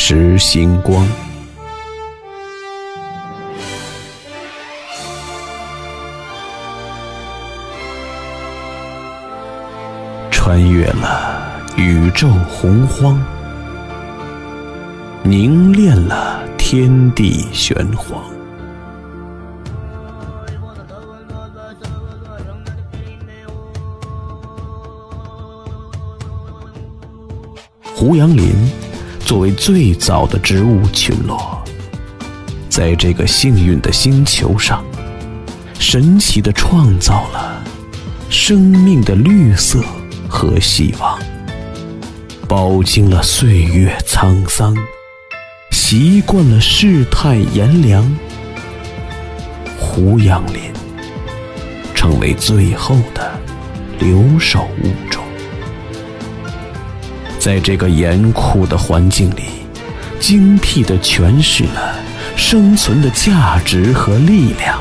石星光，穿越了宇宙洪荒，凝练了天地玄黄。胡杨林。作为最早的植物群落，在这个幸运的星球上，神奇的创造了生命的绿色和希望，饱经了岁月沧桑，习惯了世态炎凉，胡杨林成为最后的留守物种。在这个严酷的环境里，精辟地诠释了生存的价值和力量。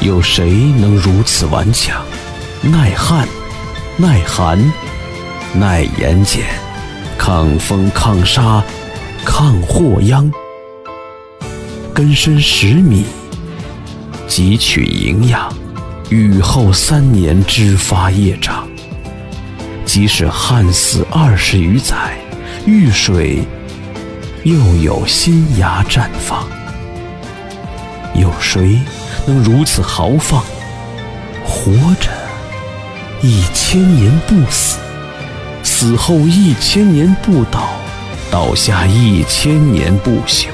有谁能如此顽强、耐旱、耐寒、耐盐碱、抗风抗沙、抗祸殃？根深十米，汲取营养。雨后三年枝发叶长，即使旱死二十余载，遇水又有新芽绽放。有谁能如此豪放？活着一千年不死，死后一千年不倒，倒下一千年不朽，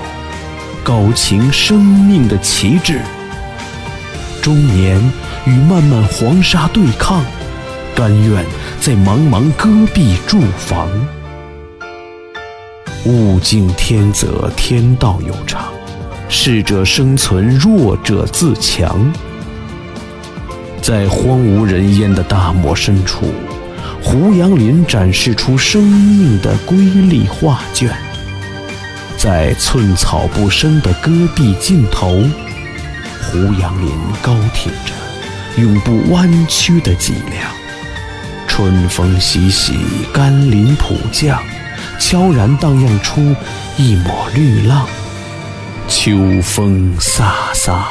高擎生命的旗帜，终年。与漫漫黄沙对抗，甘愿在茫茫戈壁筑房。物竞天择，天道有常，适者生存，弱者自强。在荒无人烟的大漠深处，胡杨林展示出生命的瑰丽画卷。在寸草不生的戈壁尽头，胡杨林高挺着。永不弯曲的脊梁，春风习习，甘霖普降，悄然荡漾出一抹绿浪。秋风飒飒，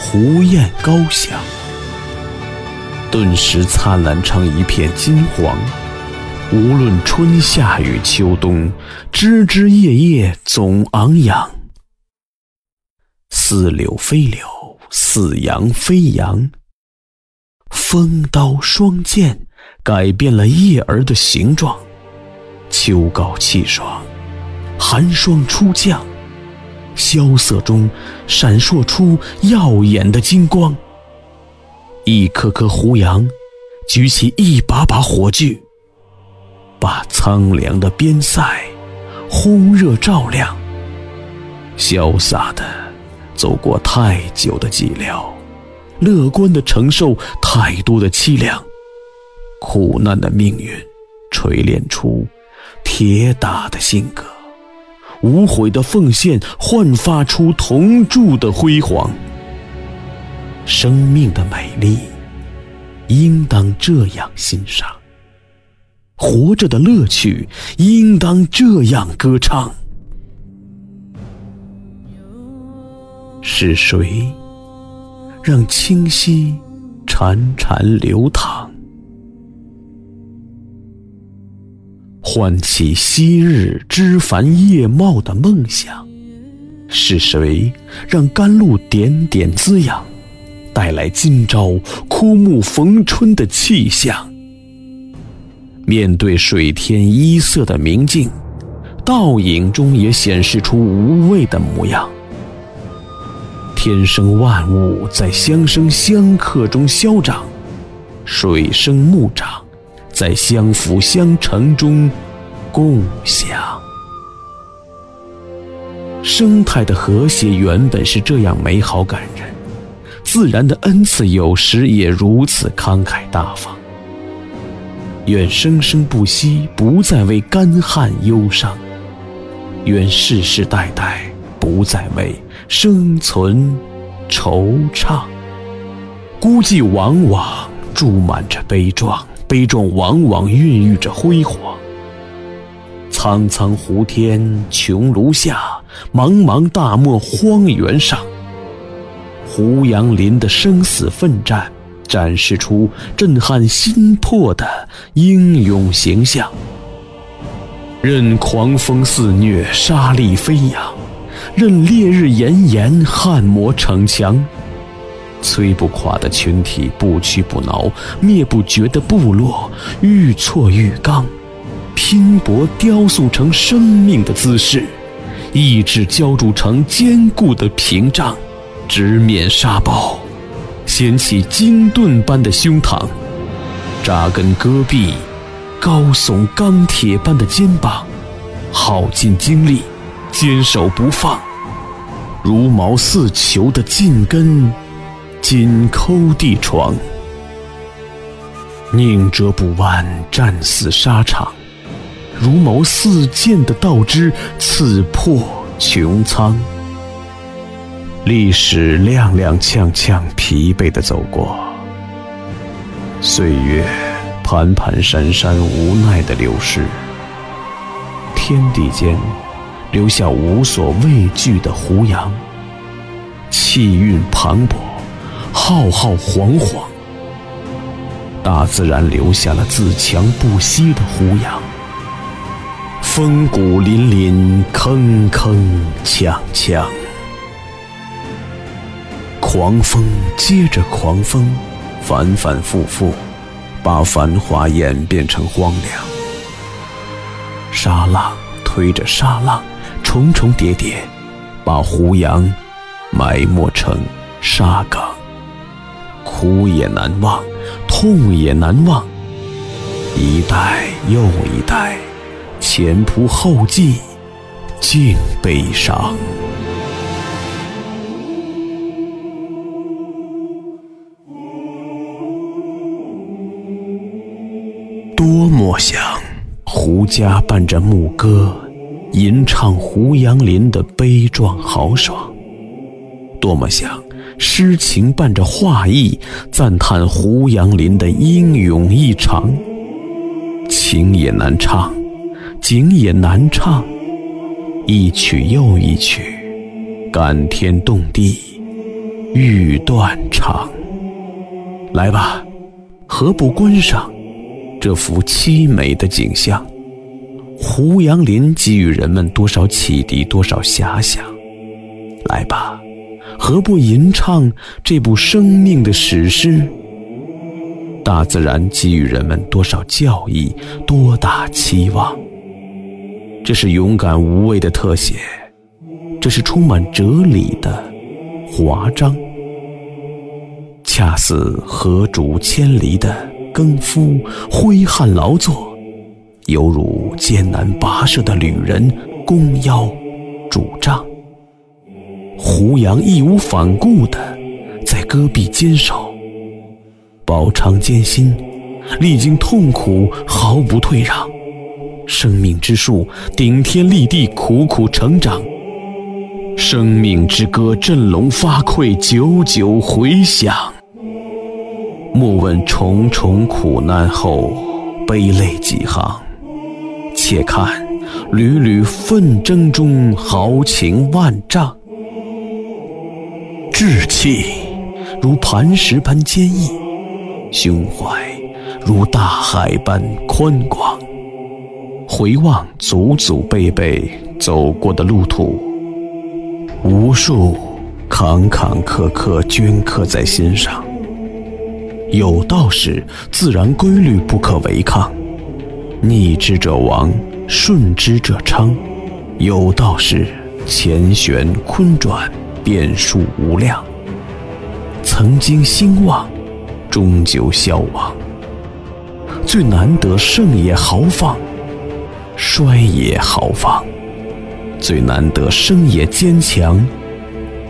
胡雁高翔，顿时灿烂成一片金黄。无论春夏与秋冬，枝枝叶叶总昂扬。似柳非柳，似杨非杨。风刀霜剑改变了叶儿的形状，秋高气爽，寒霜初降，萧瑟中闪烁出耀眼的金光。一颗颗胡杨举起一把把火炬，把苍凉的边塞烘热照亮，潇洒地走过太久的寂寥。乐观地承受太多的凄凉，苦难的命运锤炼出铁打的性格，无悔的奉献焕发出铜铸的辉煌。生命的美丽，应当这样欣赏；活着的乐趣，应当这样歌唱。是谁？让清溪潺潺流淌，唤起昔日枝繁叶茂的梦想。是谁让甘露点点滋养，带来今朝枯木逢春的气象？面对水天一色的明镜，倒影中也显示出无畏的模样。天生万物在相生相克中消长，水生木长，在相辅相成中共享。生态的和谐原本是这样美好感人，自然的恩赐有时也如此慷慨大方。愿生生不息，不再为干旱忧伤；愿世世代代不再为生存惆怅。孤寂往往注满着悲壮，悲壮往往孕育着辉煌。苍苍湖天穹庐下，茫茫大漠荒原上，胡杨林的生死奋战。展示出震撼心魄的英勇形象。任狂风肆虐，沙砾飞扬；任烈日炎炎，汗磨城墙。摧不垮的群体，不屈不挠；灭不绝的部落，愈挫愈刚。拼搏雕塑成生命的姿势，意志浇筑成坚固的屏障，直面沙暴。掀起金盾般的胸膛，扎根戈壁，高耸钢铁般的肩膀，耗尽精力，坚守不放，如毛似球的劲根，紧抠地床，宁折不弯，战死沙场，如矛似剑的道枝，刺破穹苍。历史踉踉跄跄，疲惫地走过；岁月盘盘山山，无奈地流逝。天地间留下无所畏惧的胡杨，气韵磅礴，浩浩煌煌。大自然留下了自强不息的胡杨，风骨凛凛，铿铿锵锵。狂风接着狂风，反反复复，把繁华演变成荒凉。沙浪推着沙浪，重重叠叠，把胡杨埋没成沙岗。苦也难忘，痛也难忘，一代又一代，前仆后继，尽悲伤。多么想胡家伴着牧歌，吟唱胡杨林的悲壮豪爽；多么想诗情伴着画意，赞叹胡杨林的英勇异常。情也难唱，景也难唱，一曲又一曲，感天动地，欲断肠。来吧，何不观赏？这幅凄美的景象，胡杨林给予人们多少启迪，多少遐想。来吧，何不吟唱这部生命的史诗？大自然给予人们多少教义，多大期望？这是勇敢无畏的特写，这是充满哲理的华章，恰似河逐千里的。耕夫挥汗劳作，犹如艰难跋涉的旅人弓腰拄杖。胡杨义无反顾地在戈壁坚守，饱尝艰辛，历经痛苦，毫不退让。生命之树顶天立地，苦苦成长。生命之歌振聋发聩，久久回响。莫问重重苦难后，悲泪几行。且看屡屡奋争中，豪情万丈。志气如磐石般坚毅，胸怀如大海般宽广。回望祖祖辈辈走过的路途，无数坎坎坷坷镌刻在心上。有道是自然规律不可违抗，逆之者亡，顺之者昌。有道是乾旋坤转，变数无量。曾经兴旺，终究消亡。最难得胜也豪放，衰也豪放；最难得生也坚强，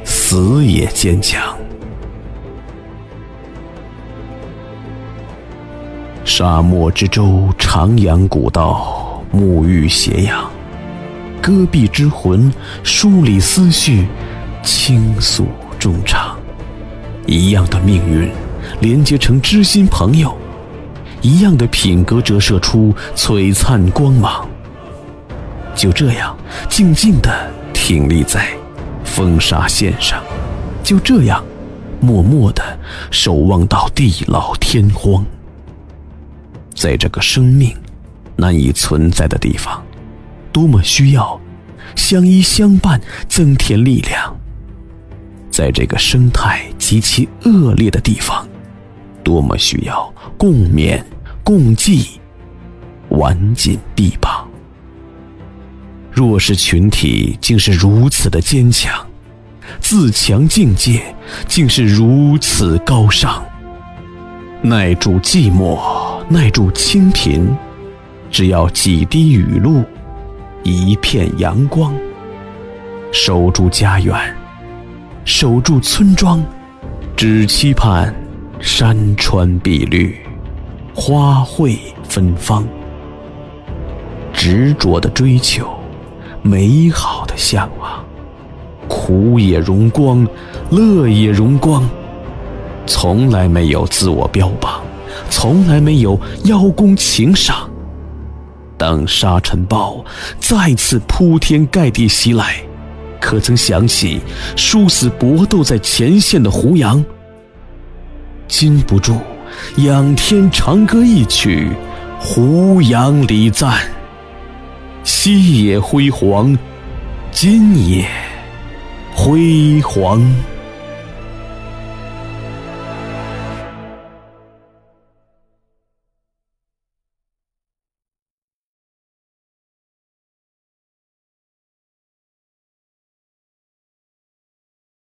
死也坚强。沙漠之舟，徜徉古道，沐浴斜阳。戈壁之魂，梳理思绪，倾诉衷肠。一样的命运，连接成知心朋友；一样的品格，折射出璀璨光芒。就这样，静静地挺立在风沙线上；就这样，默默地守望到地老天荒。在这个生命难以存在的地方，多么需要相依相伴，增添力量。在这个生态极其恶劣的地方，多么需要共勉共济，挽紧臂膀。弱势群体竟是如此的坚强，自强境界竟是如此高尚，耐住寂寞。耐住清贫，只要几滴雨露，一片阳光。守住家园，守住村庄，只期盼山川碧绿，花卉芬芳。执着的追求，美好的向往，苦也荣光，乐也荣光，从来没有自我标榜。从来没有邀功请赏。当沙尘暴再次铺天盖地袭来，可曾想起殊死搏斗在前线的胡杨？禁不住仰天长歌一曲，胡杨礼赞。昔也辉煌，今也辉煌。